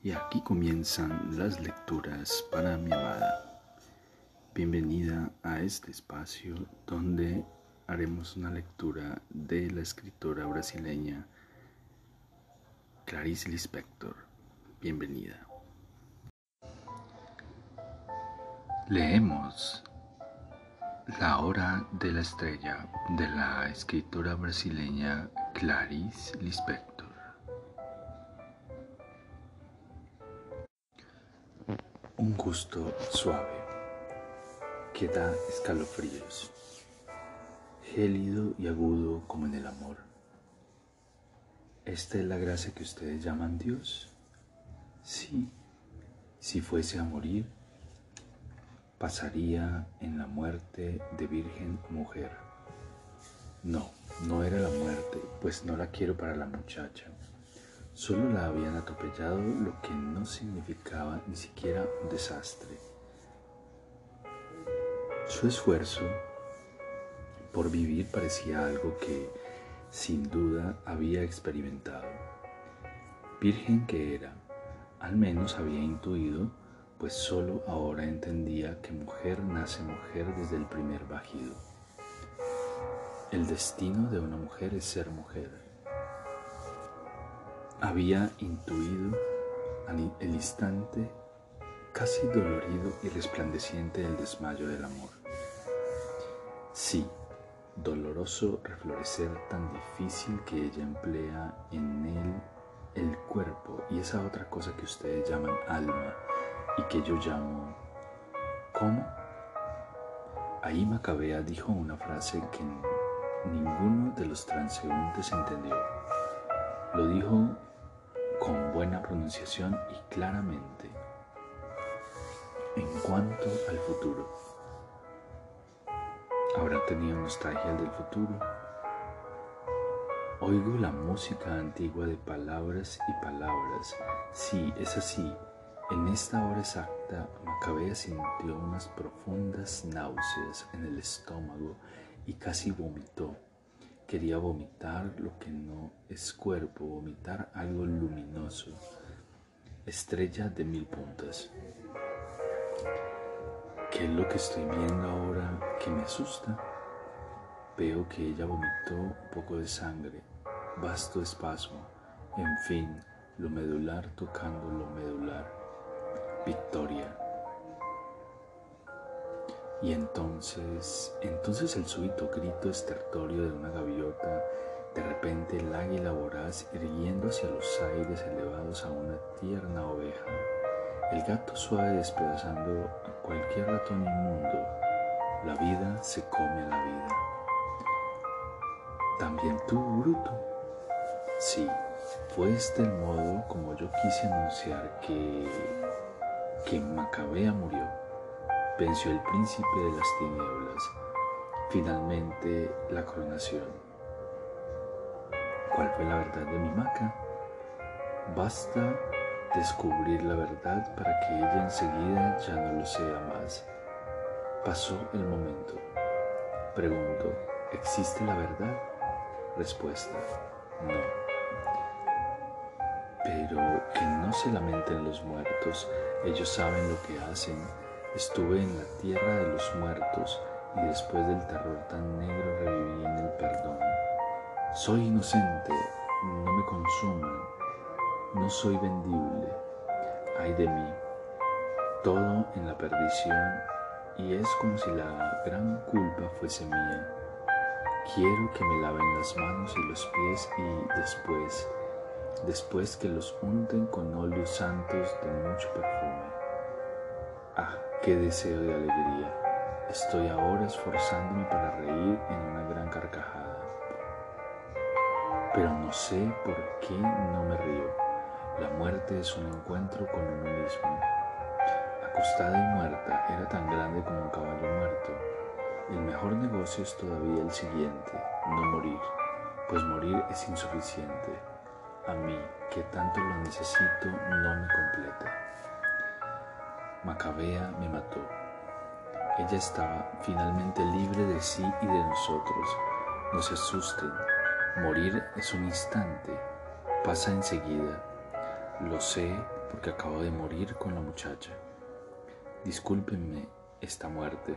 Y aquí comienzan las lecturas para mi amada. Bienvenida a este espacio donde haremos una lectura de la escritora brasileña Clarice Lispector. Bienvenida. Leemos La hora de la estrella de la escritora brasileña Clarice Lispector. Un gusto suave que da escalofríos, gélido y agudo como en el amor. ¿Esta es la gracia que ustedes llaman Dios? Sí, si fuese a morir, pasaría en la muerte de virgen mujer. No, no era la muerte, pues no la quiero para la muchacha. Solo la habían atropellado, lo que no significaba ni siquiera un desastre. Su esfuerzo por vivir parecía algo que sin duda había experimentado. Virgen que era, al menos había intuido, pues solo ahora entendía que mujer nace mujer desde el primer bajido. El destino de una mujer es ser mujer había intuido el instante casi dolorido y resplandeciente del desmayo del amor. Sí, doloroso reflorecer tan difícil que ella emplea en él el cuerpo y esa otra cosa que ustedes llaman alma y que yo llamo ¿cómo? Ahí Macabea dijo una frase que ninguno de los transeúntes entendió. Lo dijo con buena pronunciación y claramente. En cuanto al futuro, ¿habrá tenido nostalgia del futuro? Oigo la música antigua de palabras y palabras. Sí, es así. En esta hora exacta, Macabea sintió unas profundas náuseas en el estómago y casi vomitó. Quería vomitar lo que no es cuerpo, vomitar algo luminoso. Estrella de mil puntas. ¿Qué es lo que estoy viendo ahora que me asusta? Veo que ella vomitó un poco de sangre, vasto espasmo, en fin, lo medular tocando lo medular. Victoria. Y entonces, entonces el súbito grito estertorio de una gaviota, de repente el águila voraz irguiendo hacia los aires elevados a una tierna oveja, el gato suave despedazando a cualquier ratón inmundo, la vida se come a la vida. También tú, bruto. Sí, fue este el modo como yo quise anunciar que, que Macabea murió venció el príncipe de las tinieblas, finalmente la coronación. ¿Cuál fue la verdad de mi maca? Basta descubrir la verdad para que ella enseguida ya no lo sea más. Pasó el momento. Pregunto, ¿existe la verdad? Respuesta, no. Pero que no se lamenten los muertos, ellos saben lo que hacen Estuve en la tierra de los muertos y después del terror tan negro reviví en el perdón. Soy inocente, no me consuman, no soy vendible. Ay de mí, todo en la perdición y es como si la gran culpa fuese mía. Quiero que me laven las manos y los pies y después, después que los unten con óleos santos de mucho perfume. Ah, qué deseo de alegría. Estoy ahora esforzándome para reír en una gran carcajada. Pero no sé por qué no me río. La muerte es un encuentro con uno mismo. Acostada y muerta era tan grande como un caballo muerto. El mejor negocio es todavía el siguiente, no morir, pues morir es insuficiente. A mí, que tanto lo necesito, no me completa. Macabea me mató. Ella estaba finalmente libre de sí y de nosotros. No se asusten. Morir es un instante. Pasa enseguida. Lo sé porque acabo de morir con la muchacha. Discúlpenme esta muerte.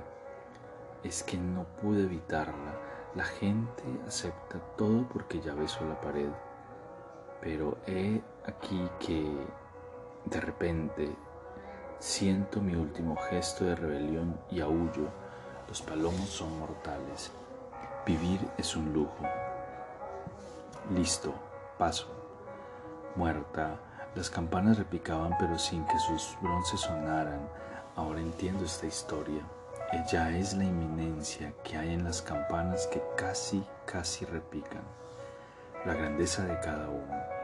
Es que no pude evitarla. La gente acepta todo porque ya besó la pared. Pero he aquí que de repente siento mi último gesto de rebelión y aullo. Los palomos son mortales. Vivir es un lujo. Listo, paso. Muerta, las campanas repicaban pero sin que sus bronces sonaran. Ahora entiendo esta historia. Ella es la inminencia que hay en las campanas que casi, casi repican. La grandeza de cada uno.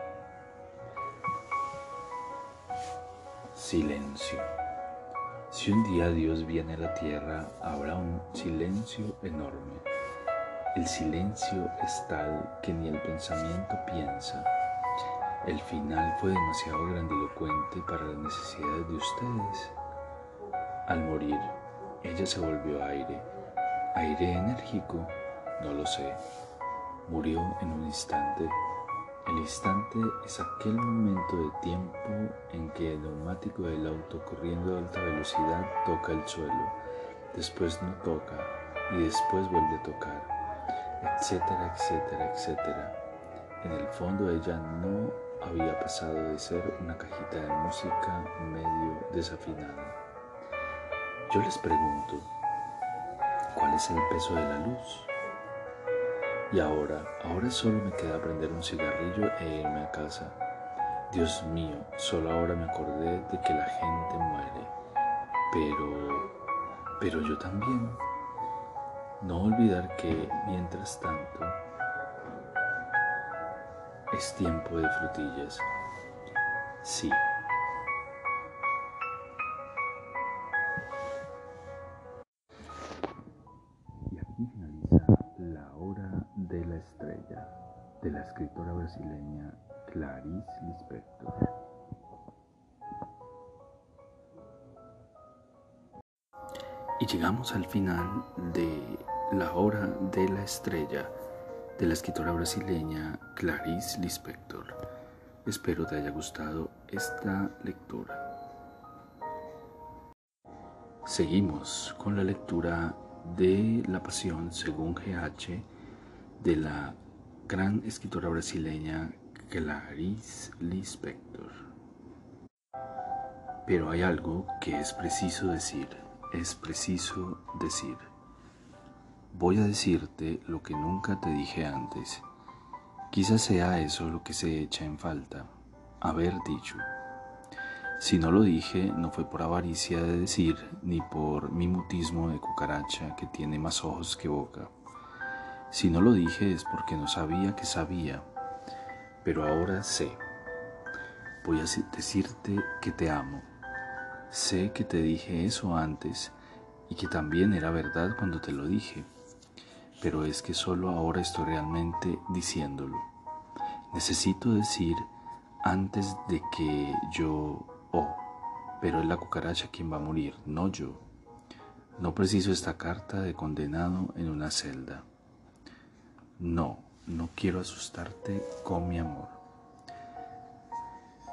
Silencio. Si un día Dios viene a la tierra, habrá un silencio enorme. El silencio es tal que ni el pensamiento piensa. El final fue demasiado grandilocuente para las necesidades de ustedes. Al morir, ella se volvió aire. ¿Aire enérgico? No lo sé. Murió en un instante. El instante es aquel momento de tiempo en que el neumático del auto corriendo a alta velocidad toca el suelo, después no toca y después vuelve a tocar, etcétera, etcétera, etcétera. En el fondo ella no había pasado de ser una cajita de música medio desafinada. Yo les pregunto, ¿cuál es el peso de la luz? Y ahora, ahora solo me queda prender un cigarrillo e irme a casa. Dios mío, solo ahora me acordé de que la gente muere. Pero, pero yo también. No olvidar que, mientras tanto, es tiempo de frutillas. Sí. Y llegamos al final de La Hora de la Estrella de la escritora brasileña Clarice Lispector. Espero te haya gustado esta lectura. Seguimos con la lectura de La Pasión según GH de la gran escritora brasileña Clarice Lispector. Pero hay algo que es preciso decir, es preciso decir. Voy a decirte lo que nunca te dije antes. Quizás sea eso lo que se echa en falta, haber dicho. Si no lo dije, no fue por avaricia de decir, ni por mi mutismo de cucaracha que tiene más ojos que boca. Si no lo dije es porque no sabía que sabía, pero ahora sé. Voy a decirte que te amo. Sé que te dije eso antes y que también era verdad cuando te lo dije pero es que solo ahora estoy realmente diciéndolo. Necesito decir antes de que yo, oh, pero es la cucaracha quien va a morir, no yo. No preciso esta carta de condenado en una celda. No, no quiero asustarte con mi amor.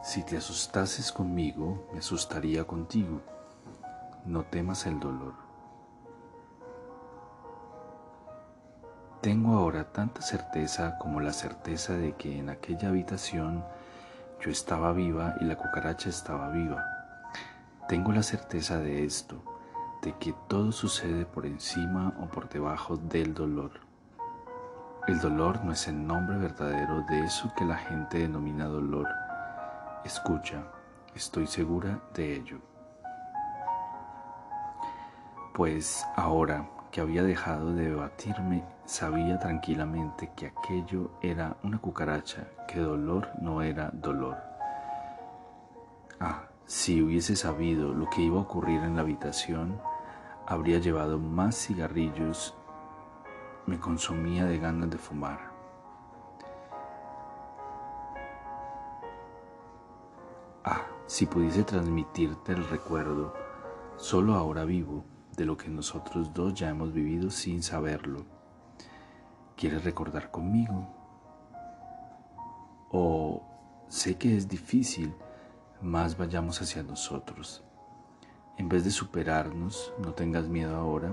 Si te asustases conmigo, me asustaría contigo. No temas el dolor. Tengo ahora tanta certeza como la certeza de que en aquella habitación yo estaba viva y la cucaracha estaba viva. Tengo la certeza de esto, de que todo sucede por encima o por debajo del dolor. El dolor no es el nombre verdadero de eso que la gente denomina dolor. Escucha, estoy segura de ello. Pues ahora que había dejado de debatirme, sabía tranquilamente que aquello era una cucaracha, que dolor no era dolor. Ah, si hubiese sabido lo que iba a ocurrir en la habitación, habría llevado más cigarrillos, me consumía de ganas de fumar. Ah, si pudiese transmitirte el recuerdo, solo ahora vivo de lo que nosotros dos ya hemos vivido sin saberlo. ¿Quieres recordar conmigo? O sé que es difícil, más vayamos hacia nosotros. En vez de superarnos, no tengas miedo ahora,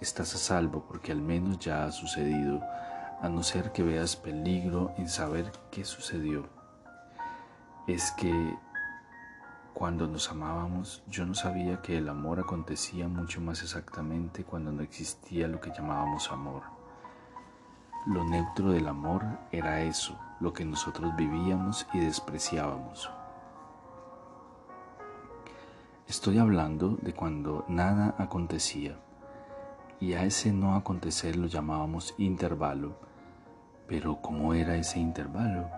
estás a salvo porque al menos ya ha sucedido, a no ser que veas peligro en saber qué sucedió. Es que cuando nos amábamos, yo no sabía que el amor acontecía mucho más exactamente cuando no existía lo que llamábamos amor. Lo neutro del amor era eso, lo que nosotros vivíamos y despreciábamos. Estoy hablando de cuando nada acontecía, y a ese no acontecer lo llamábamos intervalo. Pero ¿cómo era ese intervalo?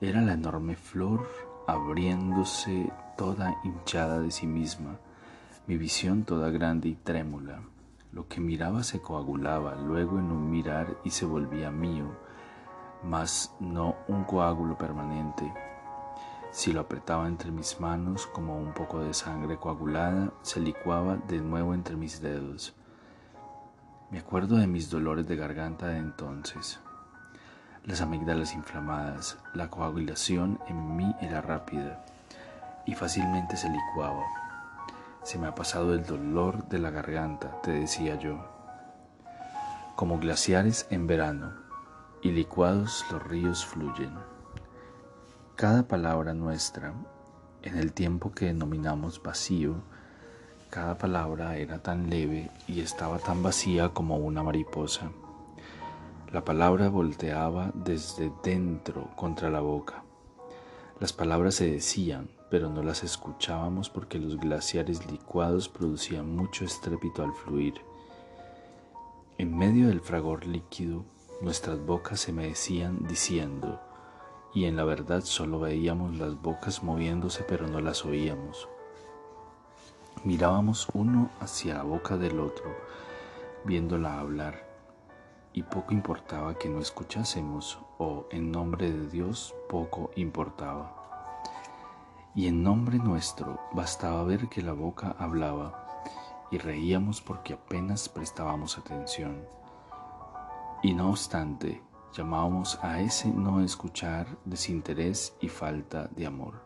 Era la enorme flor abriéndose toda hinchada de sí misma, mi visión toda grande y trémula. Lo que miraba se coagulaba luego en un mirar y se volvía mío, mas no un coágulo permanente si lo apretaba entre mis manos como un poco de sangre coagulada, se licuaba de nuevo entre mis dedos. Me acuerdo de mis dolores de garganta de entonces. Las amígdalas inflamadas, la coagulación en mí era rápida y fácilmente se licuaba. Se me ha pasado el dolor de la garganta, te decía yo. Como glaciares en verano, y licuados los ríos fluyen. Cada palabra nuestra, en el tiempo que denominamos vacío, cada palabra era tan leve y estaba tan vacía como una mariposa. La palabra volteaba desde dentro contra la boca. Las palabras se decían, pero no las escuchábamos porque los glaciares licuados producían mucho estrépito al fluir. En medio del fragor líquido, nuestras bocas se mecían diciendo, y en la verdad solo veíamos las bocas moviéndose pero no las oíamos. Mirábamos uno hacia la boca del otro, viéndola hablar, y poco importaba que no escuchásemos, o en nombre de Dios poco importaba. Y en nombre nuestro bastaba ver que la boca hablaba, y reíamos porque apenas prestábamos atención. Y no obstante, llamábamos a ese no escuchar desinterés y falta de amor.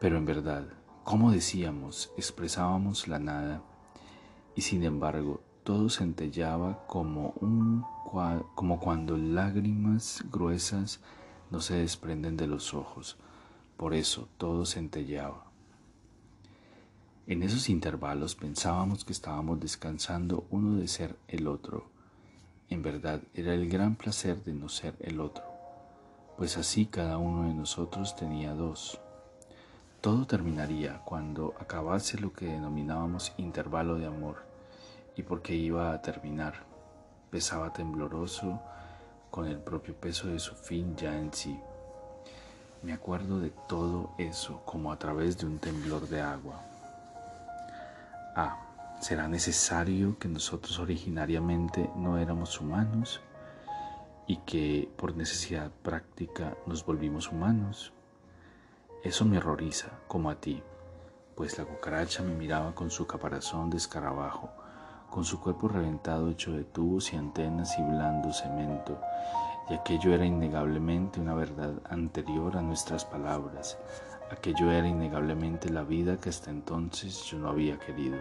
Pero en verdad, como decíamos, expresábamos la nada y sin embargo todo centellaba como, un, como cuando lágrimas gruesas no se desprenden de los ojos. Por eso todo centellaba. En esos intervalos pensábamos que estábamos descansando uno de ser el otro en verdad era el gran placer de no ser el otro, pues así cada uno de nosotros tenía dos. Todo terminaría cuando acabase lo que denominábamos intervalo de amor, y porque iba a terminar, pesaba tembloroso con el propio peso de su fin ya en sí. Me acuerdo de todo eso como a través de un temblor de agua. Ah, ¿Será necesario que nosotros originariamente no éramos humanos y que por necesidad práctica nos volvimos humanos? Eso me horroriza, como a ti, pues la cucaracha me miraba con su caparazón de escarabajo, con su cuerpo reventado hecho de tubos y antenas y blando cemento, y aquello era innegablemente una verdad anterior a nuestras palabras, aquello era innegablemente la vida que hasta entonces yo no había querido.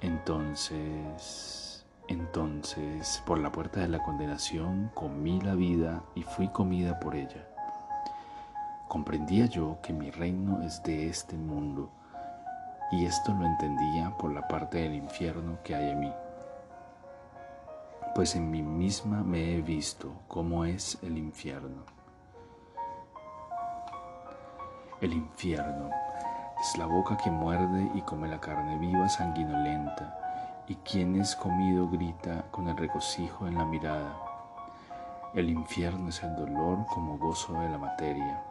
Entonces, entonces, por la puerta de la condenación comí la vida y fui comida por ella. Comprendía yo que mi reino es de este mundo y esto lo entendía por la parte del infierno que hay en mí. Pues en mí misma me he visto cómo es el infierno. El infierno es la boca que muerde y come la carne viva sanguinolenta, y quien es comido grita con el regocijo en la mirada. El infierno es el dolor como gozo de la materia,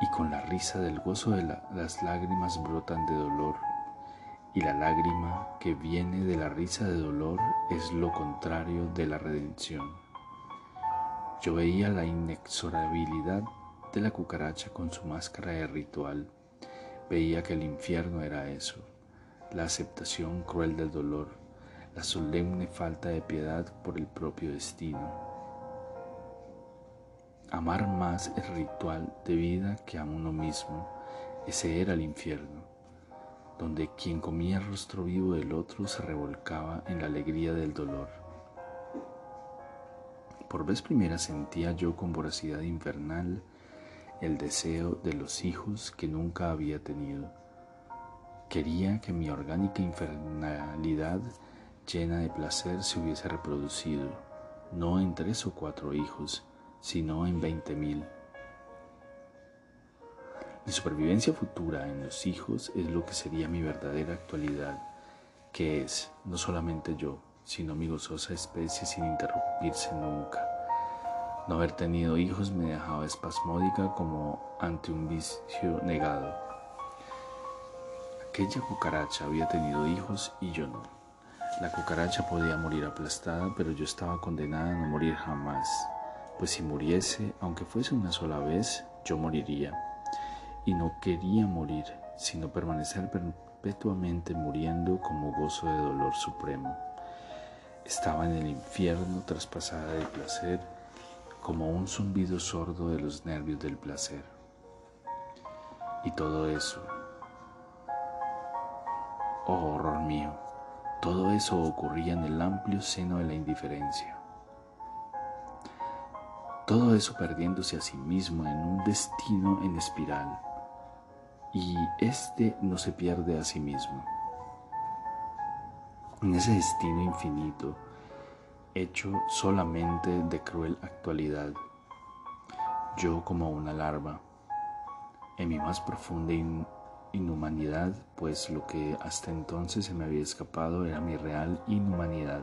y con la risa del gozo de las lágrimas brotan de dolor, y la lágrima que viene de la risa de dolor es lo contrario de la redención. Yo veía la inexorabilidad de la cucaracha con su máscara de ritual Veía que el infierno era eso, la aceptación cruel del dolor, la solemne falta de piedad por el propio destino. Amar más el ritual de vida que a uno mismo. Ese era el infierno, donde quien comía el rostro vivo del otro se revolcaba en la alegría del dolor. Por vez primera sentía yo con voracidad infernal el deseo de los hijos que nunca había tenido. Quería que mi orgánica infernalidad llena de placer se hubiese reproducido, no en tres o cuatro hijos, sino en veinte mil. Mi supervivencia futura en los hijos es lo que sería mi verdadera actualidad, que es no solamente yo, sino mi gozosa especie sin interrumpirse nunca. No haber tenido hijos me dejaba espasmódica como ante un vicio negado. Aquella cucaracha había tenido hijos y yo no. La cucaracha podía morir aplastada, pero yo estaba condenada a no morir jamás, pues si muriese, aunque fuese una sola vez, yo moriría. Y no quería morir, sino permanecer perpetuamente muriendo como gozo de dolor supremo. Estaba en el infierno traspasada de placer como un zumbido sordo de los nervios del placer. Y todo eso, oh horror mío, todo eso ocurría en el amplio seno de la indiferencia. Todo eso perdiéndose a sí mismo en un destino en espiral. Y este no se pierde a sí mismo en ese destino infinito, hecho solamente de cruel actualidad. Yo como una larva, en mi más profunda inhumanidad, pues lo que hasta entonces se me había escapado era mi real inhumanidad.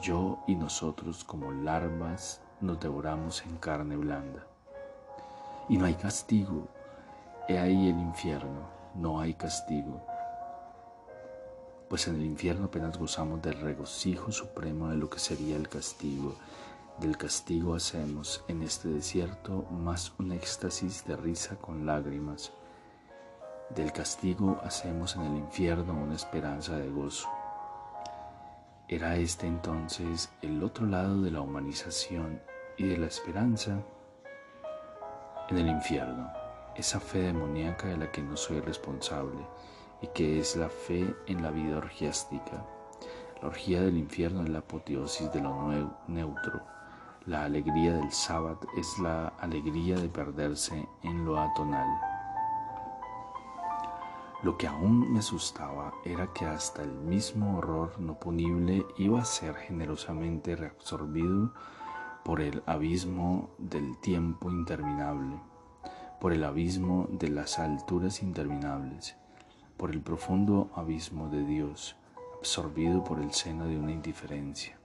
Yo y nosotros como larvas nos devoramos en carne blanda. Y no hay castigo, he ahí el infierno, no hay castigo pues en el infierno apenas gozamos del regocijo supremo de lo que sería el castigo. Del castigo hacemos en este desierto más un éxtasis de risa con lágrimas. Del castigo hacemos en el infierno una esperanza de gozo. Era este entonces el otro lado de la humanización y de la esperanza en el infierno, esa fe demoníaca de la que no soy responsable y que es la fe en la vida orgiástica. La orgía del infierno es la apoteosis de lo neutro. La alegría del sábado es la alegría de perderse en lo atonal. Lo que aún me asustaba era que hasta el mismo horror no punible iba a ser generosamente reabsorbido por el abismo del tiempo interminable, por el abismo de las alturas interminables por el profundo abismo de Dios, absorbido por el seno de una indiferencia.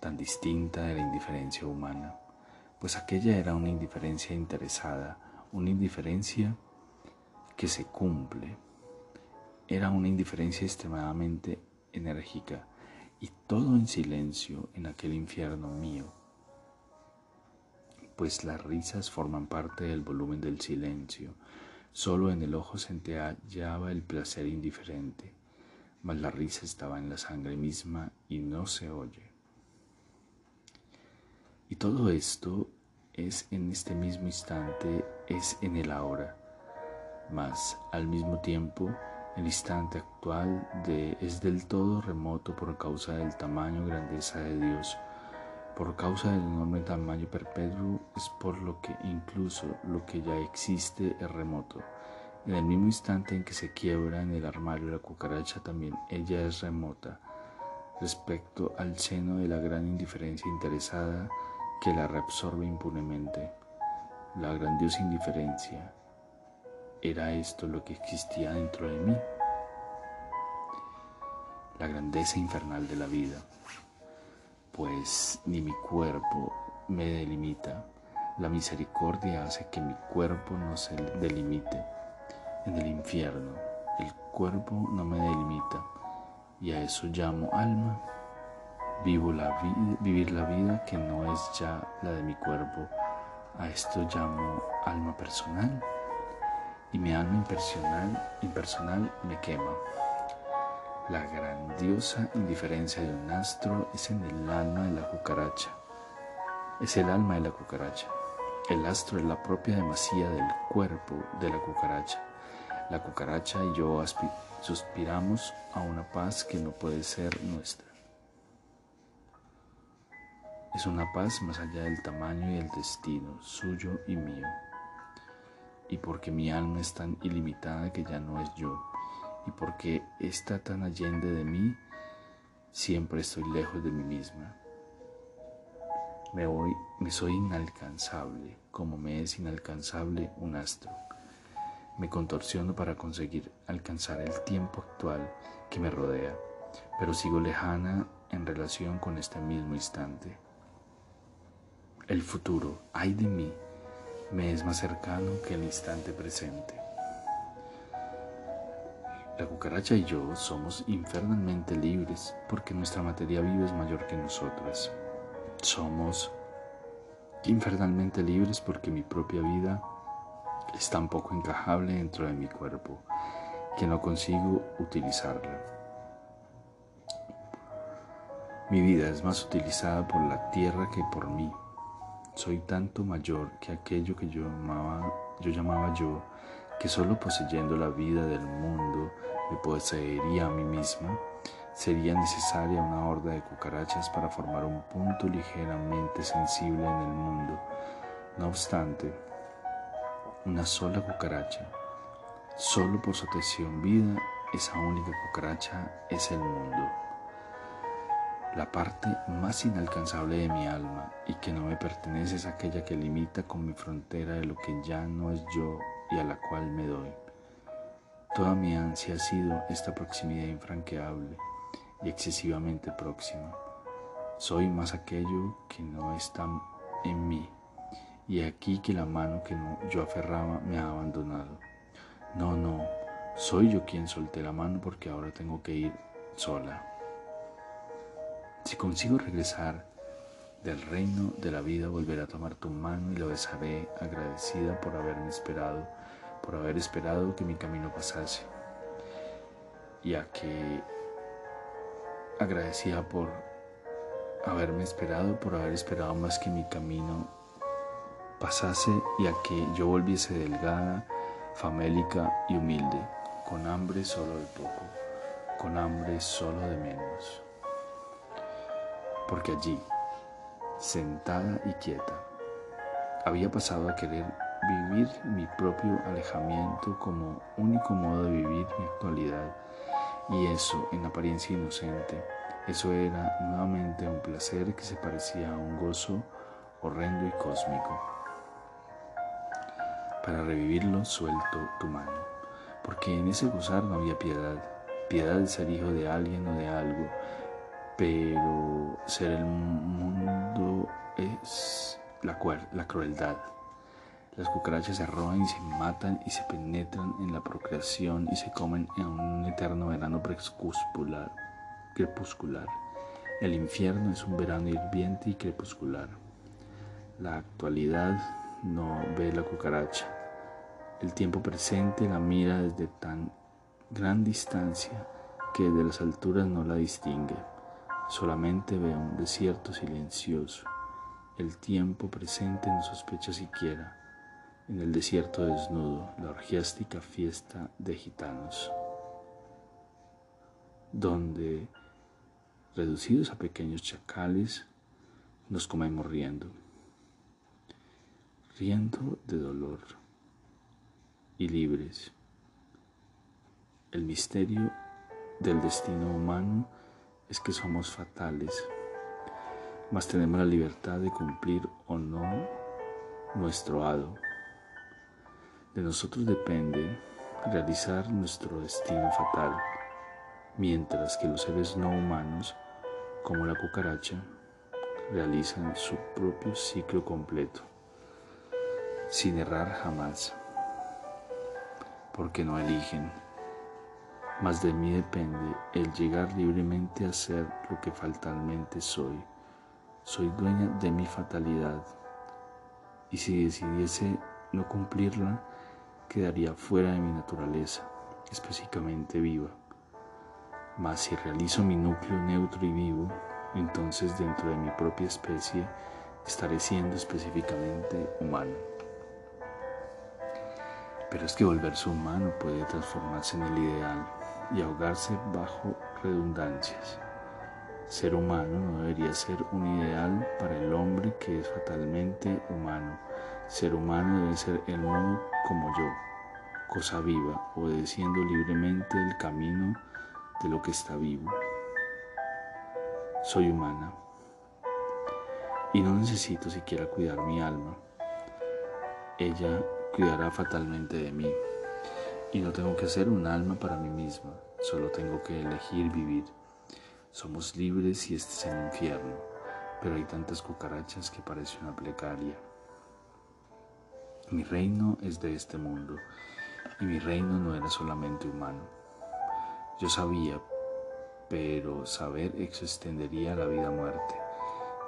Tan distinta de la indiferencia humana, pues aquella era una indiferencia interesada, una indiferencia que se cumple, era una indiferencia extremadamente enérgica y todo en silencio en aquel infierno mío, pues las risas forman parte del volumen del silencio, Solo en el ojo se hallaba el placer indiferente, mas la risa estaba en la sangre misma y no se oye. Y todo esto es en este mismo instante, es en el ahora, mas al mismo tiempo el instante actual es del todo remoto por causa del tamaño grandeza de Dios por causa del enorme tamaño perpetuo es por lo que incluso lo que ya existe es remoto. En el mismo instante en que se quiebra en el armario la cucaracha también ella es remota respecto al seno de la gran indiferencia interesada que la reabsorbe impunemente. La grandiosa indiferencia. ¿Era esto lo que existía dentro de mí? La grandeza infernal de la vida pues ni mi cuerpo me delimita. La misericordia hace que mi cuerpo no se delimite. En el infierno, el cuerpo no me delimita y a eso llamo alma. Vivo la vivir la vida que no es ya la de mi cuerpo. A esto llamo alma personal y mi alma impersonal, impersonal me quema. La grandiosa indiferencia de un astro es en el alma de la cucaracha. es el alma de la cucaracha. El astro es la propia demasía del cuerpo de la cucaracha. La cucaracha y yo suspiramos a una paz que no puede ser nuestra. Es una paz más allá del tamaño y el destino suyo y mío. Y porque mi alma es tan ilimitada que ya no es yo, y porque está tan allende de mí, siempre estoy lejos de mí misma. Me, voy, me soy inalcanzable, como me es inalcanzable un astro. Me contorsiono para conseguir alcanzar el tiempo actual que me rodea, pero sigo lejana en relación con este mismo instante. El futuro, ay de mí, me es más cercano que el instante presente. La cucaracha y yo somos infernalmente libres porque nuestra materia viva es mayor que nosotras. Somos infernalmente libres porque mi propia vida es tan poco encajable dentro de mi cuerpo que no consigo utilizarla. Mi vida es más utilizada por la tierra que por mí. Soy tanto mayor que aquello que yo llamaba yo, que solo poseyendo la vida del mundo me poseería a mí mismo, sería necesaria una horda de cucarachas para formar un punto ligeramente sensible en el mundo. No obstante, una sola cucaracha, solo por su atención vida, esa única cucaracha es el mundo la parte más inalcanzable de mi alma y que no me pertenece es aquella que limita con mi frontera de lo que ya no es yo y a la cual me doy. Toda mi ansia ha sido esta proximidad infranqueable y excesivamente próxima. Soy más aquello que no está en mí y aquí que la mano que yo aferraba me ha abandonado. No, no, soy yo quien solté la mano porque ahora tengo que ir sola. Si consigo regresar del reino de la vida, volveré a tomar tu mano y lo besaré agradecida por haberme esperado, por haber esperado que mi camino pasase. Y a que agradecida por haberme esperado, por haber esperado más que mi camino pasase y a que yo volviese delgada, famélica y humilde, con hambre solo de poco, con hambre solo de menos porque allí, sentada y quieta, había pasado a querer vivir mi propio alejamiento como único modo de vivir mi actualidad, y eso en apariencia inocente, eso era nuevamente un placer que se parecía a un gozo horrendo y cósmico. Para revivirlo suelto tu mano, porque en ese gozar no había piedad, piedad de ser hijo de alguien o de algo, pero ser el mundo es la, la crueldad. Las cucarachas se roban y se matan y se penetran en la procreación y se comen en un eterno verano crepuscular. El infierno es un verano hirviente y crepuscular. La actualidad no ve la cucaracha. El tiempo presente la mira desde tan gran distancia que de las alturas no la distingue. Solamente veo un desierto silencioso. El tiempo presente no sospecha siquiera. En el desierto desnudo, la orgiástica fiesta de gitanos, donde, reducidos a pequeños chacales, nos comemos riendo, riendo de dolor y libres. El misterio del destino humano es que somos fatales, mas tenemos la libertad de cumplir o no nuestro hado. De nosotros depende realizar nuestro destino fatal, mientras que los seres no humanos, como la cucaracha, realizan su propio ciclo completo, sin errar jamás, porque no eligen mas de mí depende el llegar libremente a ser lo que fatalmente soy. Soy dueña de mi fatalidad y si decidiese no cumplirla, quedaría fuera de mi naturaleza, específicamente viva. Mas si realizo mi núcleo neutro y vivo, entonces dentro de mi propia especie estaré siendo específicamente humano. Pero es que volverse humano puede transformarse en el ideal y ahogarse bajo redundancias. Ser humano no debería ser un ideal para el hombre que es fatalmente humano. Ser humano debe ser el modo como yo, cosa viva, obedeciendo libremente el camino de lo que está vivo. Soy humana y no necesito siquiera cuidar mi alma. Ella cuidará fatalmente de mí y no tengo que ser un alma para mí misma, solo tengo que elegir vivir. Somos libres y este es el infierno, pero hay tantas cucarachas que parece una plegaria. Mi reino es de este mundo y mi reino no era solamente humano. Yo sabía, pero saber extendería la vida-muerte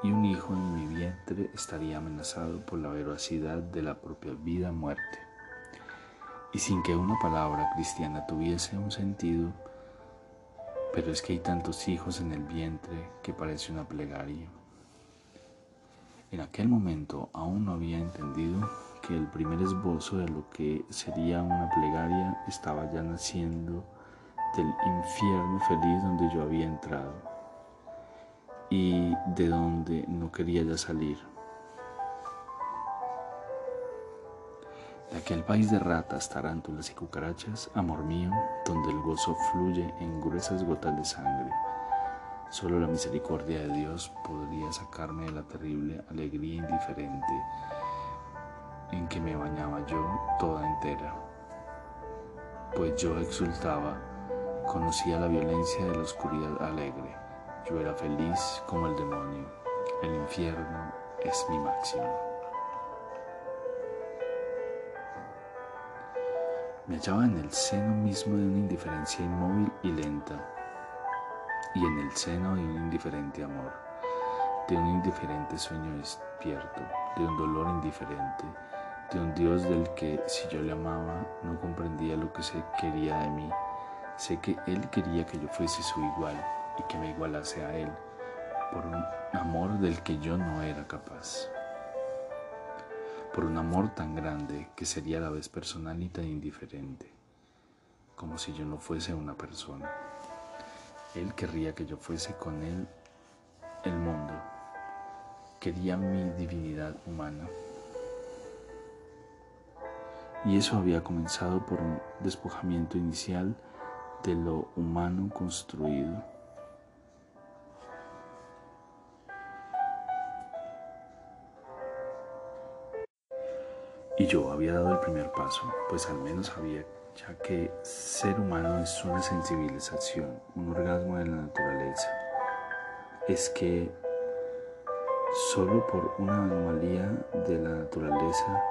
y un hijo en mi vientre estaría amenazado por la veracidad de la propia vida-muerte. Y sin que una palabra cristiana tuviese un sentido, pero es que hay tantos hijos en el vientre que parece una plegaria. En aquel momento aún no había entendido que el primer esbozo de lo que sería una plegaria estaba ya naciendo del infierno feliz donde yo había entrado y de donde no quería ya salir. De aquel país de ratas, tarántulas y cucarachas, amor mío, donde el gozo fluye en gruesas gotas de sangre. Solo la misericordia de Dios podría sacarme de la terrible alegría indiferente en que me bañaba yo toda entera. Pues yo exultaba, conocía la violencia de la oscuridad alegre. Yo era feliz como el demonio. El infierno es mi máximo. Me hallaba en el seno mismo de una indiferencia inmóvil y lenta, y en el seno de un indiferente amor, de un indiferente sueño despierto, de un dolor indiferente, de un Dios del que, si yo le amaba, no comprendía lo que se quería de mí. Sé que Él quería que yo fuese su igual y que me igualase a Él, por un amor del que yo no era capaz por un amor tan grande que sería a la vez personal y tan indiferente, como si yo no fuese una persona. Él querría que yo fuese con Él el mundo, quería mi divinidad humana. Y eso había comenzado por un despojamiento inicial de lo humano construido Y yo había dado el primer paso, pues al menos sabía ya que ser humano es una sensibilización, un orgasmo de la naturaleza. Es que solo por una anomalía de la naturaleza,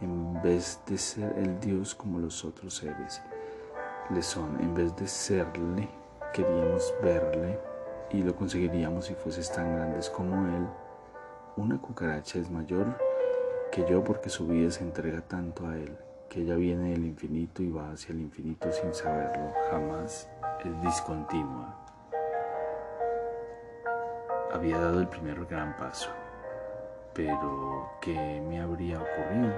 en vez de ser el Dios como los otros seres, le son, en vez de serle, queríamos verle y lo conseguiríamos si fueses tan grandes como Él. Una cucaracha es mayor que yo porque su vida se entrega tanto a Él, que ella viene del infinito y va hacia el infinito sin saberlo, jamás es discontinua. Había dado el primer gran paso, pero ¿qué me habría ocurrido?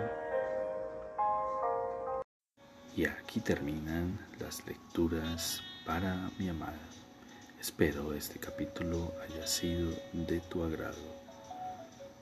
Y aquí terminan las lecturas para mi amada. Espero este capítulo haya sido de tu agrado.